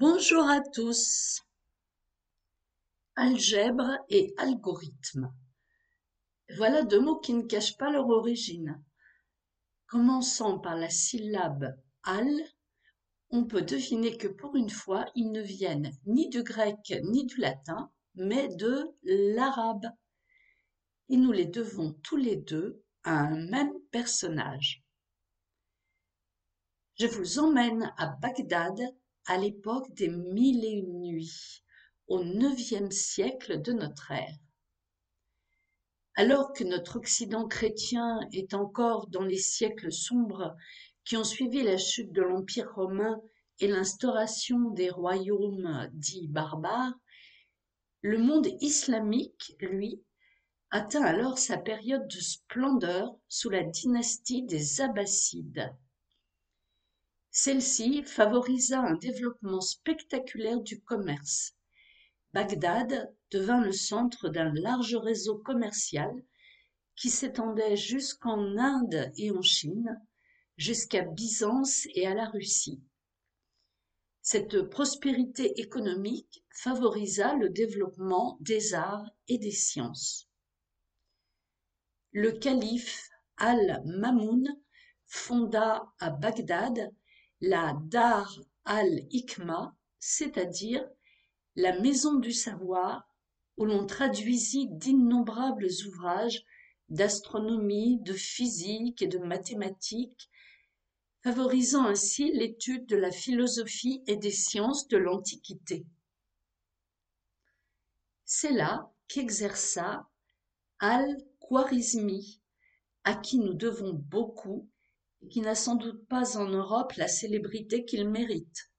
Bonjour à tous. Algèbre et algorithme. Voilà deux mots qui ne cachent pas leur origine. Commençant par la syllabe al, on peut deviner que pour une fois, ils ne viennent ni du grec ni du latin, mais de l'arabe. Et nous les devons tous les deux à un même personnage. Je vous emmène à Bagdad à l'époque des Mille et une nuits, au neuvième siècle de notre ère. Alors que notre Occident chrétien est encore dans les siècles sombres qui ont suivi la chute de l'Empire romain et l'instauration des royaumes dits barbares, le monde islamique, lui, atteint alors sa période de splendeur sous la dynastie des Abbassides. Celle-ci favorisa un développement spectaculaire du commerce. Bagdad devint le centre d'un large réseau commercial qui s'étendait jusqu'en Inde et en Chine, jusqu'à Byzance et à la Russie. Cette prospérité économique favorisa le développement des arts et des sciences. Le calife Al-Mamoun fonda à Bagdad la Dar al-Hikma, c'est-à-dire la maison du savoir, où l'on traduisit d'innombrables ouvrages d'astronomie, de physique et de mathématiques, favorisant ainsi l'étude de la philosophie et des sciences de l'Antiquité. C'est là qu'exerça Al-Khwarizmi, à qui nous devons beaucoup qui n'a sans doute pas en Europe la célébrité qu'il mérite.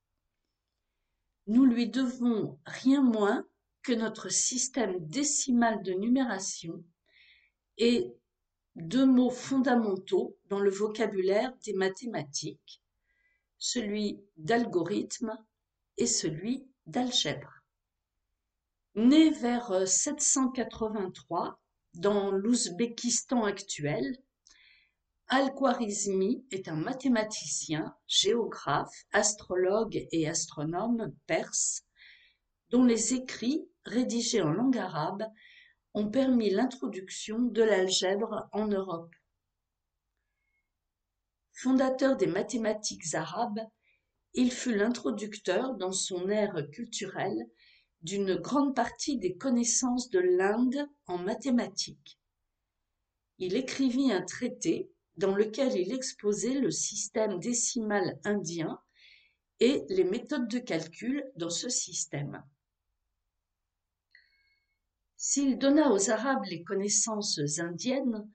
Nous lui devons rien moins que notre système décimal de numération et deux mots fondamentaux dans le vocabulaire des mathématiques, celui d'algorithme et celui d'algèbre. Né vers 783 dans l'Ouzbékistan actuel, Al-Khwarizmi est un mathématicien, géographe, astrologue et astronome perse, dont les écrits, rédigés en langue arabe, ont permis l'introduction de l'algèbre en Europe. Fondateur des mathématiques arabes, il fut l'introducteur dans son ère culturelle d'une grande partie des connaissances de l'Inde en mathématiques. Il écrivit un traité dans lequel il exposait le système décimal indien et les méthodes de calcul dans ce système. S'il donna aux Arabes les connaissances indiennes,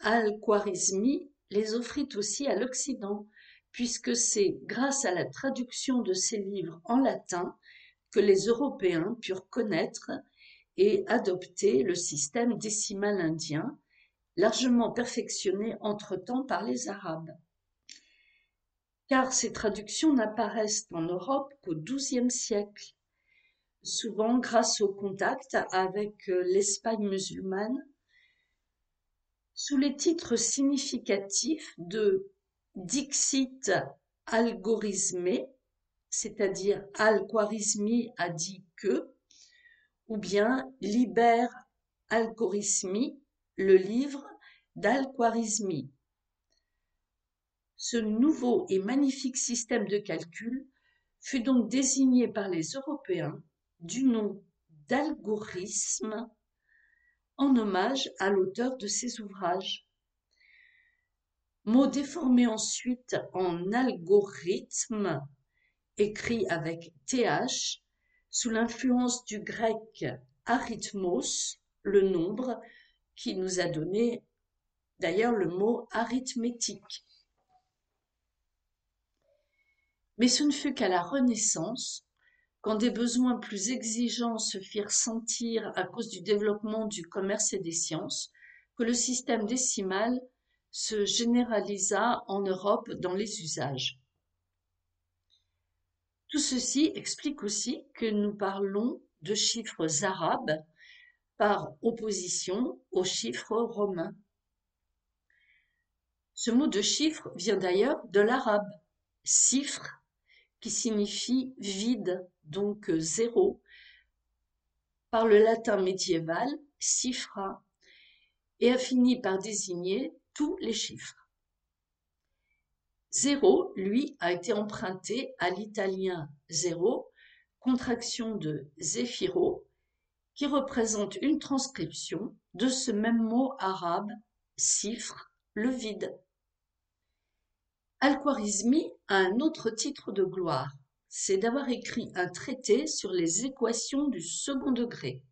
Al-Khwarizmi les offrit aussi à l'Occident, puisque c'est grâce à la traduction de ses livres en latin que les Européens purent connaître et adopter le système décimal indien, largement perfectionné entre-temps par les Arabes. Car ces traductions n'apparaissent en Europe qu'au XIIe siècle, souvent grâce au contact avec euh, l'Espagne musulmane, sous les titres significatifs de Dixit algorithmé, c'est-à-dire Al-Khwarizmi a dit que, ou bien Liber algorithmi, le livre d'Al-Khwarizmi. Ce nouveau et magnifique système de calcul fut donc désigné par les Européens du nom d'algorithme en hommage à l'auteur de ces ouvrages. Mot déformé ensuite en algorithme, écrit avec th, sous l'influence du grec arithmos, le nombre, qui nous a donné d'ailleurs le mot arithmétique. Mais ce ne fut qu'à la Renaissance, quand des besoins plus exigeants se firent sentir à cause du développement du commerce et des sciences, que le système décimal se généralisa en Europe dans les usages. Tout ceci explique aussi que nous parlons de chiffres arabes par opposition aux chiffres romains. Ce mot de chiffre vient d'ailleurs de l'arabe, cifre, qui signifie vide, donc zéro, par le latin médiéval cifra, et a fini par désigner tous les chiffres. Zéro, lui, a été emprunté à l'italien zéro, contraction de zéphiro, qui représente une transcription de ce même mot arabe, cifre, le vide. Al-Khwarizmi a un autre titre de gloire, c'est d'avoir écrit un traité sur les équations du second degré.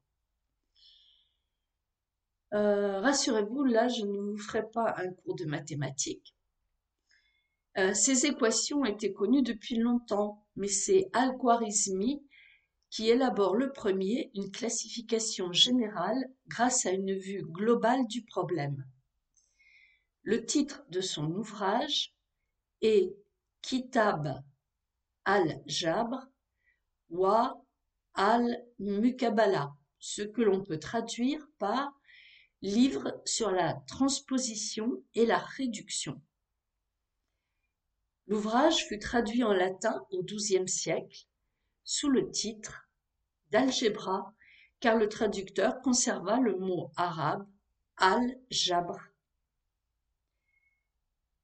Euh, rassurez-vous, là, je ne vous ferai pas un cours de mathématiques. Euh, ces équations étaient connues depuis longtemps, mais c'est Al-Khwarizmi qui élabore le premier une classification générale grâce à une vue globale du problème. Le titre de son ouvrage est Kitab al-Jabr wa al-Mukabala, ce que l'on peut traduire par livre sur la transposition et la réduction. L'ouvrage fut traduit en latin au XIIe siècle sous le titre d'Algébra car le traducteur conserva le mot arabe al-Jabr.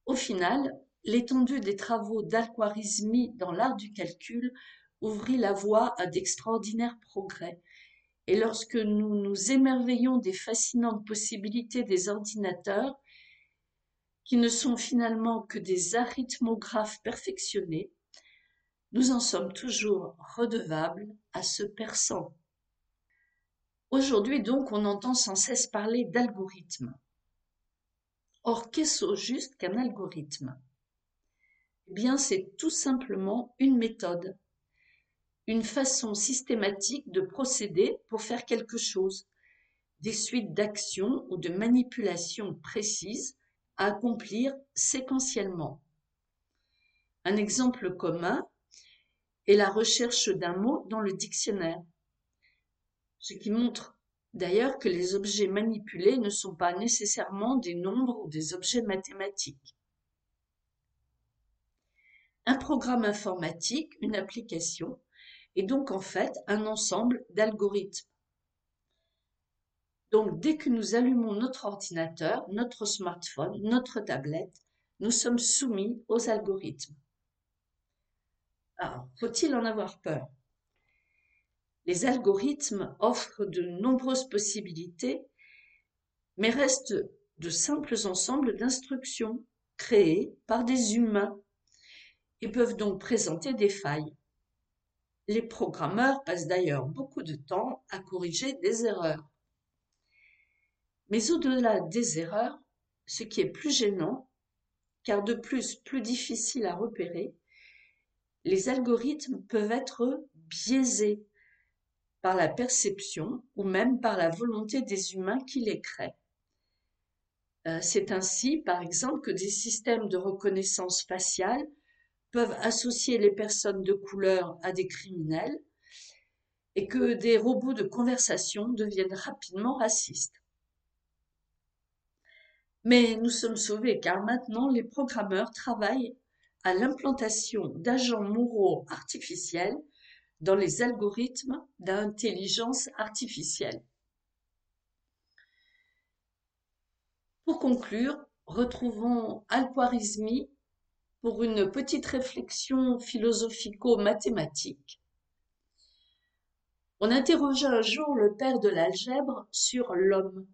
Au final, l'étendue des travaux d'Al-Khwarizmi dans l'art du calcul ouvrit la voie à d'extraordinaires progrès et lorsque nous nous émerveillons des fascinantes possibilités des ordinateurs, qui ne sont finalement que des arithmographes perfectionnés, nous en sommes toujours redevables à ce persan. Aujourd'hui donc on entend sans cesse parler d'algorithme. Or qu'est-ce au juste qu'un algorithme? Eh bien c'est tout simplement une méthode une façon systématique de procéder pour faire quelque chose, des suites d'actions ou de manipulations précises à accomplir séquentiellement. Un exemple commun est la recherche d'un mot dans le dictionnaire, ce qui montre d'ailleurs que les objets manipulés ne sont pas nécessairement des nombres ou des objets mathématiques. Un programme informatique, une application, est donc en fait un ensemble d'algorithmes. Donc dès que nous allumons notre ordinateur, notre smartphone, notre tablette, nous sommes soumis aux algorithmes. Alors, faut-il en avoir peur? Les algorithmes offrent de nombreuses possibilités, mais restent de simples ensembles d'instructions créées par des humains et peuvent donc présenter des failles. Les programmeurs passent d'ailleurs beaucoup de temps à corriger des erreurs. Mais au-delà des erreurs, ce qui est plus gênant, car de plus plus difficile à repérer, les algorithmes peuvent être biaisés par la perception ou même par la volonté des humains qui les créent. Euh, c'est ainsi, par exemple, que des systèmes de reconnaissance faciale peuvent associer les personnes de couleur à des criminels et que des robots de conversation deviennent rapidement racistes. Mais nous sommes sauvés car maintenant les programmeurs travaillent à l'implantation d'agents moraux artificiels dans les algorithmes d'intelligence artificielle. Pour conclure, retrouvons Al-Khwarizmi pour une petite réflexion philosophico-mathématique. On interrogea un jour le père de l'algèbre sur l'homme.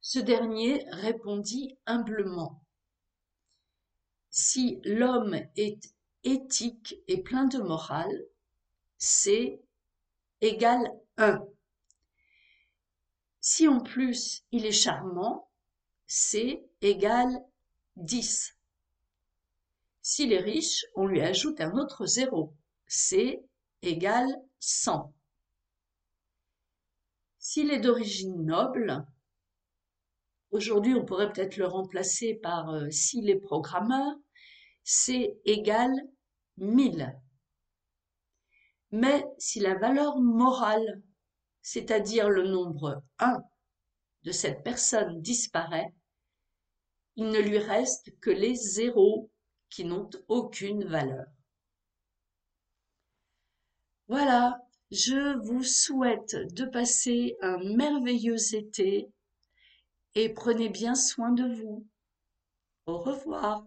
Ce dernier répondit humblement. Si l'homme est éthique et plein de morale, c'est égal 1. Si en plus il est charmant, c'est égal 10. S'il est riche, on lui ajoute un autre zéro. C'est égale 100. S'il est d'origine noble, aujourd'hui on pourrait peut-être le remplacer par euh, s'il est programmeur, c'est égal 1000. Mais si la valeur morale, c'est-à-dire le nombre 1 de cette personne disparaît, il ne lui reste que les zéros qui n'ont aucune valeur. Voilà, je vous souhaite de passer un merveilleux été et prenez bien soin de vous. Au revoir.